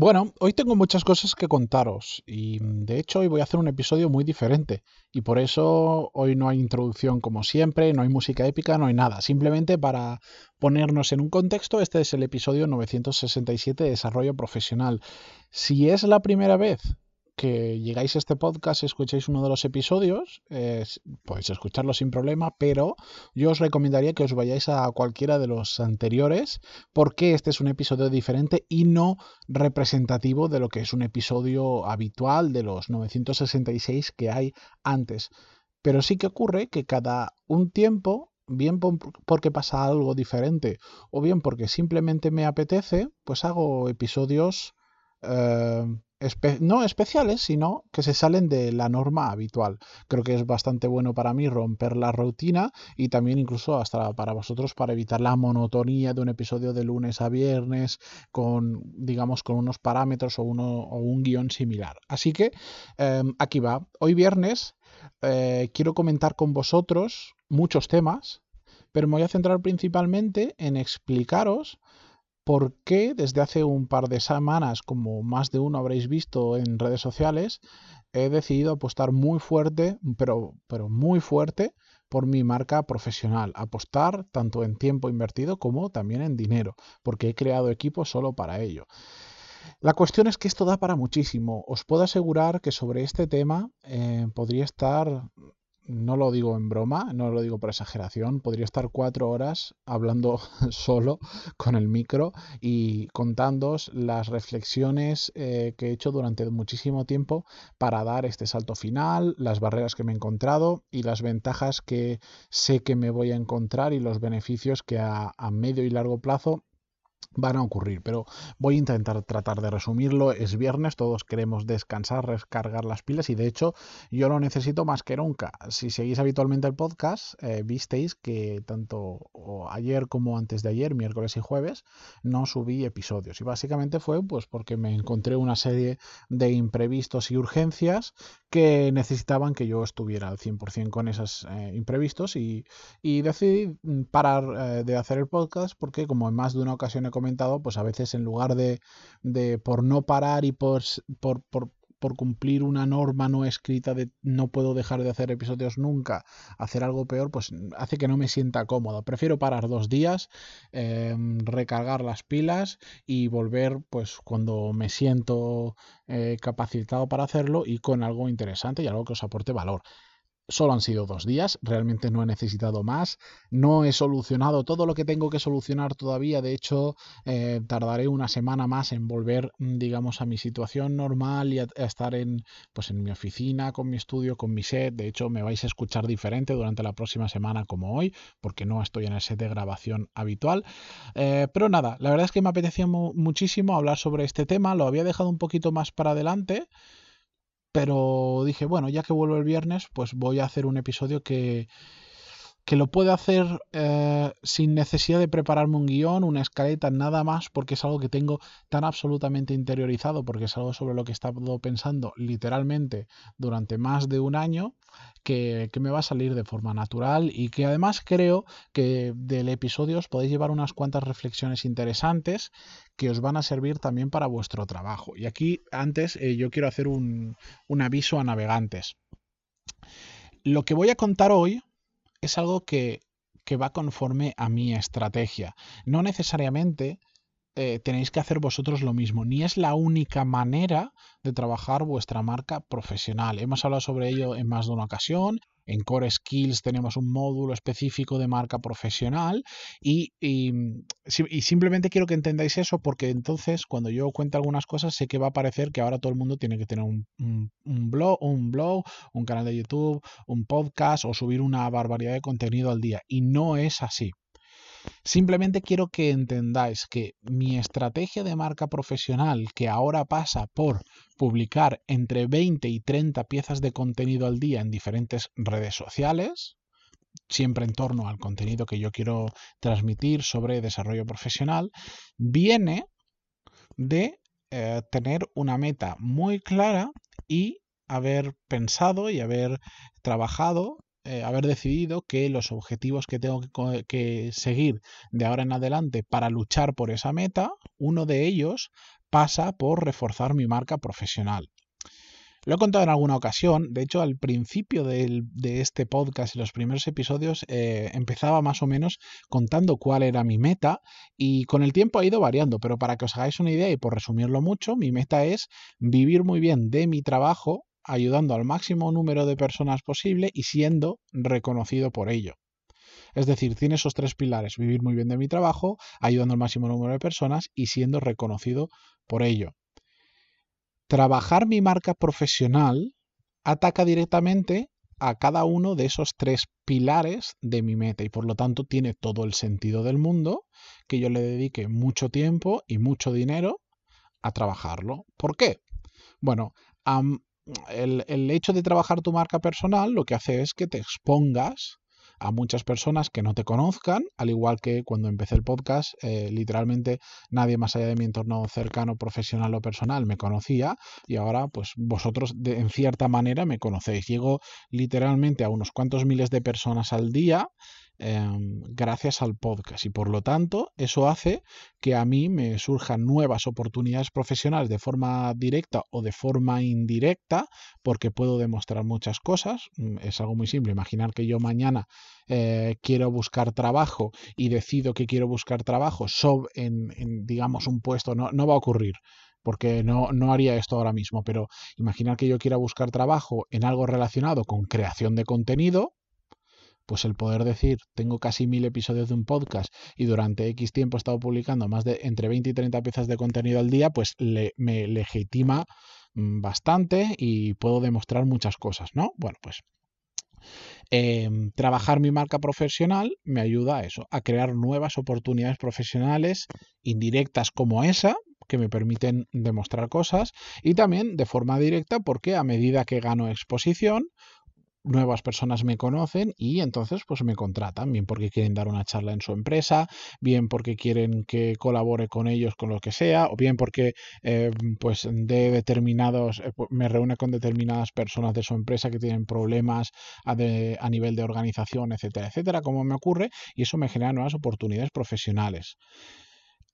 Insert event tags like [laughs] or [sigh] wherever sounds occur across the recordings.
Bueno, hoy tengo muchas cosas que contaros y mm, de hecho hoy voy a hacer un episodio muy diferente y por eso hoy no hay introducción como siempre, no hay música épica, no hay nada. Simplemente para ponernos en un contexto, este es el episodio 967 de Desarrollo Profesional. Si es la primera vez que llegáis a este podcast, escuchéis uno de los episodios, podéis escucharlo sin problema, pero yo os recomendaría que os vayáis a cualquiera de los anteriores, porque este es un episodio diferente y no representativo de lo que es un episodio habitual de los 966 que hay antes. Pero sí que ocurre que cada un tiempo bien porque pasa algo diferente o bien porque simplemente me apetece, pues hago episodios eh, no especiales, sino que se salen de la norma habitual. Creo que es bastante bueno para mí romper la rutina y también incluso hasta para vosotros para evitar la monotonía de un episodio de lunes a viernes con, digamos, con unos parámetros o, uno, o un guion similar. Así que em, aquí va. Hoy viernes eh, quiero comentar con vosotros muchos temas, pero me voy a centrar principalmente en explicaros por qué desde hace un par de semanas, como más de uno habréis visto en redes sociales, he decidido apostar muy fuerte, pero, pero muy fuerte, por mi marca profesional. Apostar tanto en tiempo invertido como también en dinero, porque he creado equipos solo para ello. La cuestión es que esto da para muchísimo. Os puedo asegurar que sobre este tema eh, podría estar no lo digo en broma, no lo digo por exageración, podría estar cuatro horas hablando [laughs] solo con el micro y contándoos las reflexiones eh, que he hecho durante muchísimo tiempo para dar este salto final, las barreras que me he encontrado y las ventajas que sé que me voy a encontrar y los beneficios que a medio y largo plazo van a ocurrir, pero voy a intentar tratar de resumirlo. Es viernes, todos queremos descansar, recargar las pilas y de hecho yo lo necesito más que nunca. Si seguís habitualmente el podcast, eh, visteis que tanto ayer como antes de ayer, miércoles y jueves, no subí episodios y básicamente fue pues porque me encontré una serie de imprevistos y urgencias que necesitaban que yo estuviera al 100% con esos eh, imprevistos y, decidí parar eh, de hacer el podcast porque como en más de una ocasión he comentado, pues a veces en lugar de, de por no parar y por, por, cumplir una norma no escrita de no puedo dejar de hacer episodios nunca, hacer algo peor, pues hace que no me sienta cómodo. Prefiero parar dos días, em, recargar las pilas y volver pues cuando me siento eh, capacitado para hacerlo y con algo interesante y algo que os aporte valor. Solo han sido dos días, realmente no he necesitado más, no he solucionado todo lo que tengo que solucionar todavía, de hecho eh, tardaré una semana más en volver, mm, digamos, a mi situación normal y a, estar en, pues, en mi oficina, con mi estudio, con mi set, de hecho me vais a escuchar diferente durante la próxima semana como hoy, porque no estoy en el set de grabación habitual, eh, pero nada, la verdad es que me apetecía muchísimo hablar sobre este tema, lo había dejado un poquito más para adelante, pero dije, bueno, ya que vuelvo el viernes, pues voy a hacer un episodio que, que lo puedo hacer eh, sin necesidad de prepararme un guion, una escaleta, nada más, porque es algo que tengo tan absolutamente interiorizado, porque es algo sobre lo que he estado pensando literalmente durante más de un año, que, que me va a salir de forma natural y que además creo que del episodio os podéis llevar unas cuantas reflexiones interesantes que os van a servir también para vuestro trabajo. Y aquí antes eh, yo quiero hacer un, un aviso a navegantes. Lo que voy a contar hoy es algo que, que va conforme a mi estrategia. No necesariamente eh, tenéis que hacer vosotros lo mismo, ni es la única manera de trabajar vuestra marca profesional. Hemos hablado sobre ello en más de una ocasión. En Core Skills tenemos un módulo específico de marca profesional y, simplemente quiero que entendáis eso porque entonces cuando yo cuento algunas cosas sé que va a parecer que ahora todo el mundo tiene que tener un, un, blog, un blog, un canal de YouTube, un podcast o subir una barbaridad de contenido al día y no es así. Simplemente quiero que entendáis que mi estrategia de marca profesional, que ahora pasa por publicar entre 20 y 30 piezas de contenido al día en diferentes redes sociales, siempre en torno al contenido que yo quiero transmitir sobre desarrollo profesional, viene de eh, tener una meta muy clara y haber pensado y haber trabajado eh, haber decidido que los objetivos que tengo que, seguir de ahora en adelante para luchar por esa meta, uno de ellos pasa por reforzar mi marca profesional. Lo he contado en alguna ocasión, de hecho al principio de, este podcast y los primeros episodios eh, empezaba más o menos contando cuál era mi meta y con el tiempo ha ido variando, pero para que os hagáis una idea y por resumirlo mucho, mi meta es vivir muy bien de mi trabajo, ayudando al máximo número de personas posible y siendo reconocido por ello. Es decir, tiene esos tres pilares, vivir muy bien de mi trabajo, ayudando al máximo número de personas y siendo reconocido por ello. Trabajar mi marca profesional ataca directamente a cada uno de esos tres pilares de mi meta y por lo tanto tiene todo el sentido del mundo que yo le dedique mucho tiempo y mucho dinero a trabajarlo. ¿Por qué? Bueno, el, el, hecho de trabajar tu marca personal lo que hace es que te expongas a muchas personas que no te conozcan, al igual que cuando empecé el podcast, eh, literalmente nadie más allá de mi entorno cercano, profesional o personal me conocía y ahora pues vosotros de, en cierta manera me conocéis. Llego literalmente a unos cuantos miles de personas al día Em, gracias al podcast y por lo tanto eso hace que a mí me surjan nuevas oportunidades profesionales de forma directa o de forma indirecta porque puedo demostrar muchas cosas. Mm, es algo muy simple. Imaginar que yo mañana eh, quiero buscar trabajo y decido que quiero buscar trabajo en, en digamos, un puesto. No, no va a ocurrir porque no, no, haría esto ahora mismo, pero imaginar que yo quiera buscar trabajo en algo relacionado con creación de contenido, pues el poder decir, tengo casi mil episodios de un podcast y durante X tiempo he estado publicando más de entre 20 y 30 piezas de contenido al día, pues me legitima mm, bastante y puedo demostrar muchas cosas, ¿no? Bueno, pues em, trabajar mi marca profesional me ayuda a eso, a crear nuevas oportunidades profesionales indirectas como esa, que me permiten demostrar cosas y también de forma directa porque a medida que gano exposición nuevas personas me conocen y entonces pues me contratan, bien porque quieren dar una charla en su empresa, bien porque quieren que colabore con ellos con lo que sea, o bien porque eh, pues de determinados, eh, me reúne con determinadas personas de su empresa que tienen problemas a, a nivel de organización, etcétera, etcétera, como me ocurre, y eso me genera nuevas oportunidades profesionales.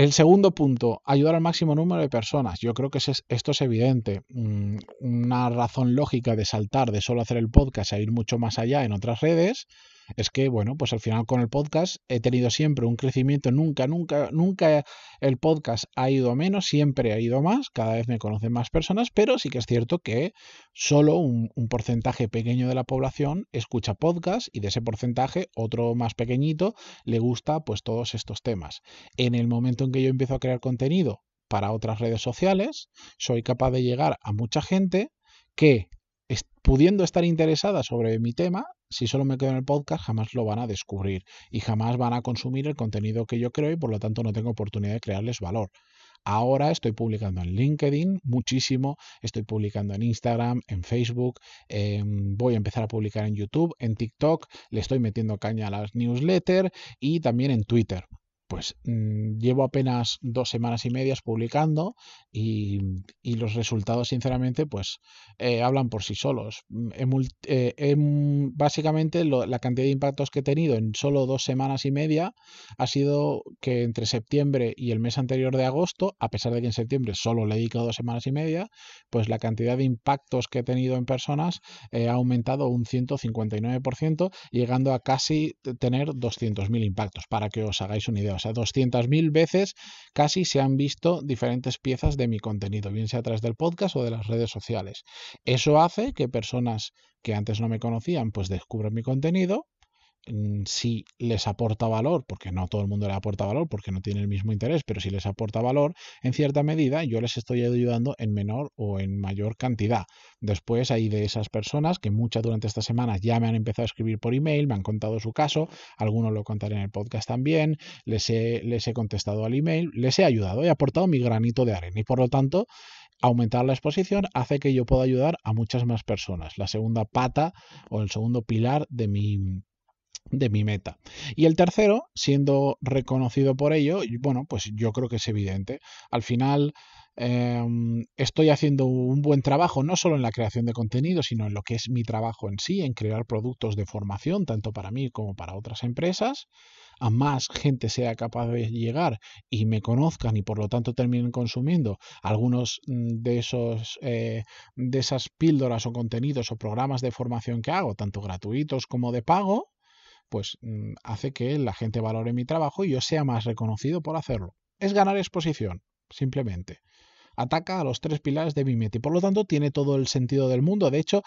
El segundo punto, ayudar al máximo número de personas. Yo creo que esto es evidente. Mm, una razón lógica de saltar de solo hacer el podcast a ir mucho más allá en otras redes es que, bueno, pues al final con el podcast he tenido siempre un crecimiento, nunca, nunca, nunca el podcast ha ido menos, siempre ha ido más, cada vez me conocen más personas, pero sí que es cierto que solo un, porcentaje pequeño de la población escucha podcast y de ese porcentaje otro más pequeñito le gusta pues todos estos temas. En el momento en que yo empiezo a crear contenido para otras redes sociales, soy capaz de llegar a mucha gente que pudiendo estar interesada sobre mi tema, si solo me quedo en el podcast, jamás lo van a descubrir y jamás van a consumir el contenido que yo creo y por lo tanto no tengo oportunidad de crearles valor. Ahora estoy publicando en LinkedIn muchísimo, estoy publicando en Instagram, en Facebook, em, voy a empezar a publicar en YouTube, en TikTok, le estoy metiendo caña a las newsletters y también en Twitter pues mm, llevo apenas dos semanas y medias publicando y, los resultados sinceramente pues eh, hablan por sí solos. Mm, eh, básicamente la cantidad de impactos que he tenido en solo dos semanas y media ha sido que entre septiembre y el mes anterior de agosto, a pesar de que en septiembre solo le he dedicado dos semanas y media, pues la cantidad de impactos que he tenido en personas eh, ha aumentado un 159%, llegando a casi tener 200.000 impactos, para que os hagáis una idea o sea, 200.000 veces casi se han visto diferentes piezas de mi contenido, bien sea a través del podcast o de las redes sociales. Eso hace que personas que antes no me conocían, pues descubran mi contenido, si les aporta valor, porque no todo el mundo le aporta valor porque no tiene el mismo interés, pero si les aporta valor, en cierta medida yo les estoy ayudando en menor o en mayor cantidad. Después hay de esas personas que muchas durante esta semana ya me han empezado a escribir por email, me han contado su caso, algunos lo contaré en el podcast también, les he, les he contestado al email, les he ayudado, he aportado mi granito de arena y por lo tanto aumentar la exposición hace que yo pueda ayudar a muchas más personas. La segunda pata o el segundo pilar de mi de mi meta. Y el tercero, siendo reconocido por ello, bueno, pues yo creo que es evidente. Al final em, estoy haciendo un buen trabajo, no solo en la creación de contenido, sino en lo que es mi trabajo en sí, en crear productos de formación, tanto para mí como para otras empresas. A más gente sea capaz de llegar y me conozcan y por lo tanto terminen consumiendo algunos mm, de esos eh, de esas píldoras o contenidos o programas de formación que hago, tanto gratuitos como de pago, pues mm, hace que la gente valore mi trabajo y yo sea más reconocido por hacerlo. Es ganar exposición, simplemente. Ataca a los tres pilares de y por lo tanto tiene todo el sentido del mundo. De hecho,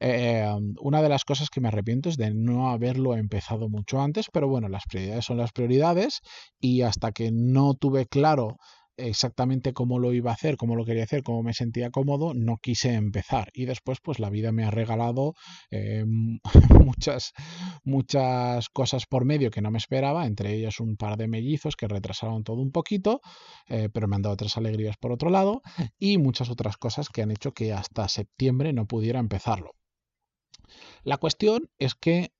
eh, una de las cosas que me arrepiento es de no haberlo empezado mucho antes, pero bueno, las prioridades son las prioridades y hasta que no tuve claro exactamente cómo lo iba a hacer, cómo lo quería hacer, cómo me sentía cómodo, no quise empezar. Y después, pues la vida me ha regalado eh, [laughs] muchas, muchas cosas por medio que no me esperaba, entre ellas un par de mellizos que retrasaron todo un poquito, eh, pero me han dado otras alegrías por otro lado, [laughs] y muchas otras cosas que han hecho que hasta septiembre no pudiera empezarlo. La cuestión es que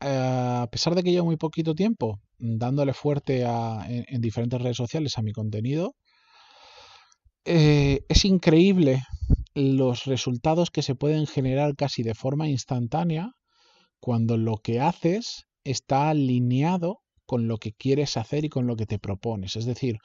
a pesar de que llevo muy poquito tiempo dándole fuerte en, diferentes redes sociales a mi contenido, eh, es increíble los resultados que se pueden generar casi de forma instantánea cuando lo que haces está alineado con lo que quieres hacer y con lo que te propones. Es decir,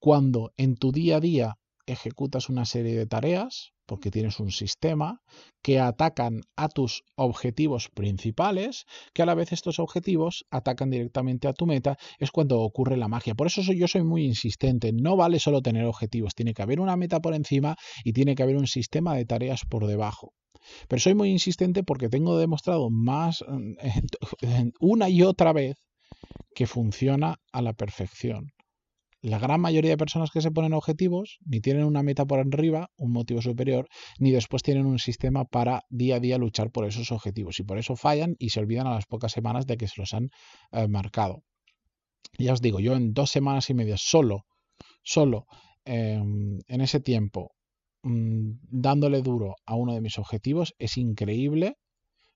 cuando en tu día a día ejecutas una serie de tareas, porque tienes un sistema que atacan a tus objetivos principales, que a la vez estos objetivos atacan directamente a tu meta, es cuando ocurre la magia. Por eso yo soy muy insistente, no vale solo tener objetivos, tiene que haber una meta por encima y tiene que haber un sistema de tareas por debajo. Pero soy muy insistente porque tengo demostrado más una y otra vez que funciona a la perfección la gran mayoría de personas que se ponen objetivos ni tienen una meta por arriba, un motivo superior, ni después tienen un sistema para día a día luchar por esos objetivos. Y por eso fallan y se olvidan a las pocas semanas de que se los han eh, marcado. Ya os digo, yo en dos semanas y media solo, solo em, en ese tiempo, mm, dándole duro a uno de mis objetivos, es increíble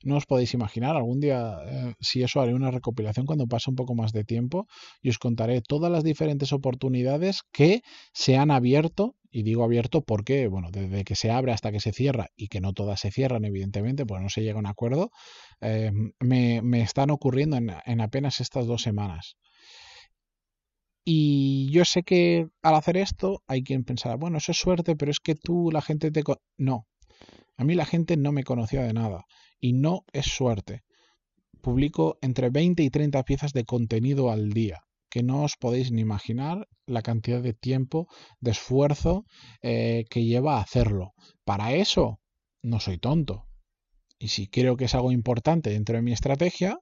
no os podéis imaginar, algún día, eh, si eso, haré una recopilación cuando pase un poco más de tiempo y os contaré todas las diferentes oportunidades que se han abierto. Y digo abierto porque, bueno, desde que se abre hasta que se cierra y que no todas se cierran, evidentemente, pues no se llega a un acuerdo, eh, me, están ocurriendo en, en apenas estas dos semanas. Y yo sé que al hacer esto hay quien pensará, bueno, eso es suerte, pero es que tú, la gente te... No, a mí la gente no me conocía de nada y no es suerte. Publico entre 20 y 30 piezas de contenido al día, que no os podéis ni imaginar la cantidad de tiempo, de esfuerzo eh, que lleva a hacerlo. Para eso no soy tonto. Y si creo que es algo importante dentro de mi estrategia,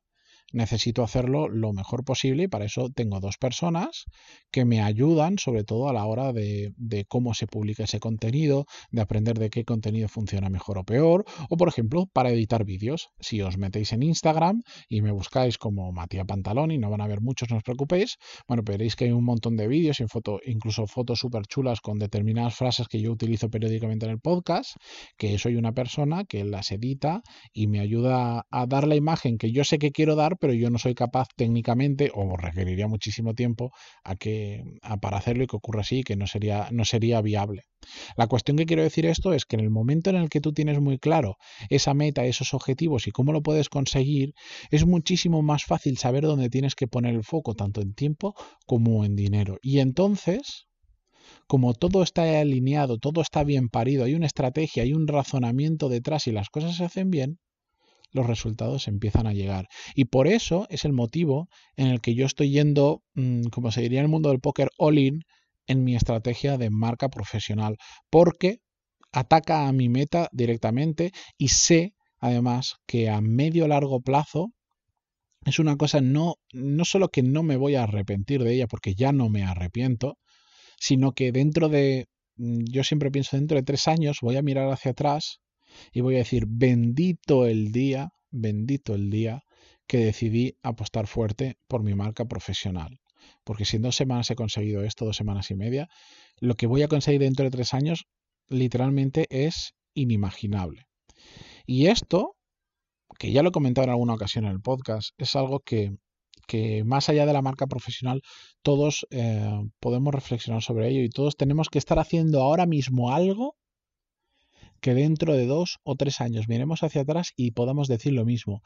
necesito hacerlo lo mejor posible y para eso tengo dos personas que me ayudan sobre todo a la hora de, cómo se publica ese contenido, de aprender de qué contenido funciona mejor o peor, o por ejemplo para editar vídeos. Si os metéis en Instagram y me buscáis como Matías Pantaloni, no van a ver muchos, no os preocupéis, bueno, veréis que hay un montón de vídeos y foto, incluso fotos súper chulas con determinadas frases que yo utilizo periódicamente en el podcast, que soy una persona que las edita y me ayuda a dar la imagen que yo sé que quiero dar, pero yo no soy capaz técnicamente o requeriría muchísimo tiempo a que, para hacerlo y que ocurra así que no sería, no sería viable. La cuestión que quiero decir esto es que en el momento en el que tú tienes muy claro esa meta, esos objetivos y cómo lo puedes conseguir, es muchísimo más fácil saber dónde tienes que poner el foco, tanto en tiempo como en dinero. Y entonces, como todo está alineado, todo está bien parido, hay una estrategia, hay un razonamiento detrás y las cosas se hacen bien, los resultados empiezan a llegar. Y por eso es el motivo en el que yo estoy yendo, mm, como se diría en el mundo del póker, all in en mi estrategia de marca profesional, porque ataca a mi meta directamente y sé además que a medio largo plazo es una cosa no, no solo que no me voy a arrepentir de ella porque ya no me arrepiento, sino que dentro de, mm, yo siempre pienso dentro de tres años voy a mirar hacia atrás y voy a decir, bendito el día, bendito el día que decidí apostar fuerte por mi marca profesional. Porque si en dos semanas he conseguido esto, dos semanas y media, lo que voy a conseguir dentro de tres años literalmente es inimaginable. Y esto, que ya lo he comentado en alguna ocasión en el podcast, es algo que, que más allá de la marca profesional, todos eh, podemos reflexionar sobre ello y todos tenemos que estar haciendo ahora mismo algo que dentro de dos o tres años miremos hacia atrás y podamos decir lo mismo.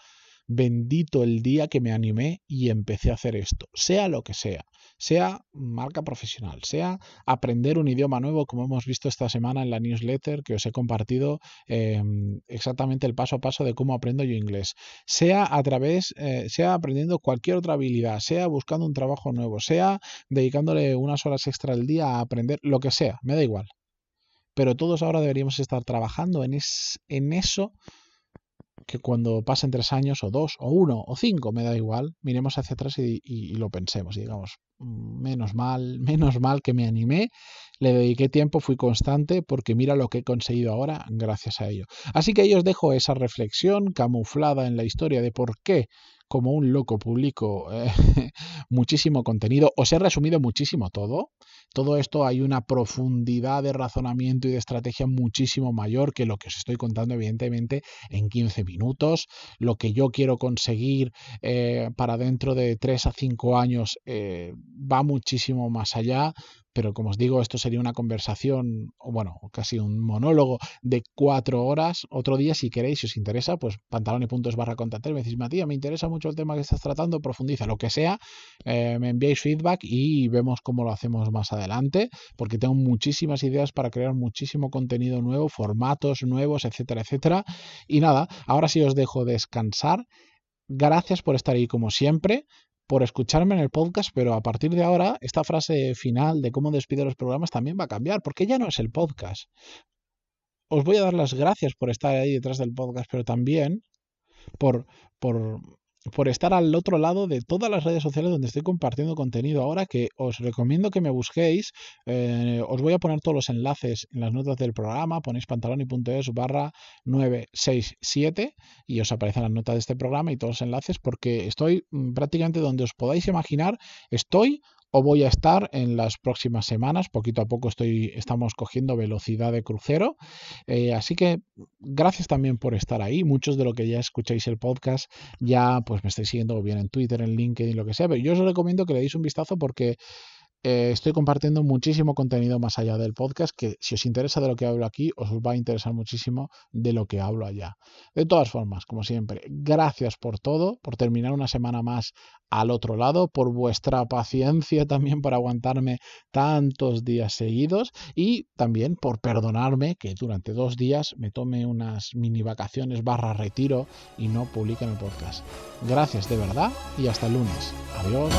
Bendito el día que me animé y empecé a hacer esto, sea lo que sea, sea marca profesional, sea aprender un idioma nuevo, como hemos visto esta semana en la newsletter que os he compartido em, exactamente el paso a paso de cómo aprendo yo inglés, sea a través, eh, sea aprendiendo cualquier otra habilidad, sea buscando un trabajo nuevo, sea dedicándole unas horas extra al día a aprender lo que sea, me da igual. Pero todos ahora deberíamos estar trabajando en, en eso que cuando pasen tres años o dos o uno o cinco, me da igual, miremos hacia atrás y, lo pensemos y digamos, menos mal, [laughs] menos mal que me animé, le dediqué tiempo, fui constante, porque mira lo que he conseguido ahora gracias a ello. Así que ahí os dejo esa reflexión camuflada en la historia de por qué como un loco publico eh, [laughs] muchísimo contenido, os he resumido muchísimo todo. Todo esto hay una profundidad de razonamiento y de estrategia muchísimo mayor que lo que os estoy contando, evidentemente, en 15 minutos. Lo que yo quiero conseguir eh, para dentro de 3 a 5 años eh, va muchísimo más allá pero como os digo, esto sería una conversación, o bueno, casi un monólogo de cuatro horas. Otro día, si queréis, si os interesa, pues pantalón y puntos barra contactar, me decís, Matías, me interesa mucho el tema que estás tratando, profundiza, lo que sea, eh, me enviáis feedback y vemos cómo lo hacemos más adelante, porque tengo muchísimas ideas para crear muchísimo contenido nuevo, formatos nuevos, etcétera, etcétera. Y nada, ahora sí os dejo descansar. Gracias por estar ahí como siempre por escucharme en el podcast, pero a partir de ahora esta frase final de cómo despido los programas también va a cambiar, porque ya no es el podcast. Os voy a dar las gracias por estar ahí detrás del podcast, pero también por, por por estar al otro lado de todas las redes sociales donde estoy compartiendo contenido ahora que os recomiendo que me busquéis. Eh, os voy a poner todos los enlaces en las notas del programa. Ponéis pantaloni.es barra 967 y os aparecen las notas de este programa y todos los enlaces porque estoy mm, prácticamente donde os podáis imaginar. Estoy o voy a estar en las próximas semanas. Poquito a poco estoy, estamos cogiendo velocidad de crucero. Eh, así que gracias también por estar ahí. Muchos de lo que ya escucháis el podcast ya pues me estáis siguiendo bien en Twitter, en LinkedIn, lo que sea. Pero yo os recomiendo que le deis un vistazo porque eh, estoy compartiendo muchísimo contenido más allá del podcast que si os interesa de lo que hablo aquí, os va a interesar muchísimo de lo que hablo allá. De todas formas, como siempre, gracias por todo, por terminar una semana más al otro lado, por vuestra paciencia también por aguantarme tantos días seguidos y también por perdonarme que durante dos días me tome unas mini vacaciones barra retiro y no publique en el podcast. Gracias de verdad y hasta el lunes. Adiós.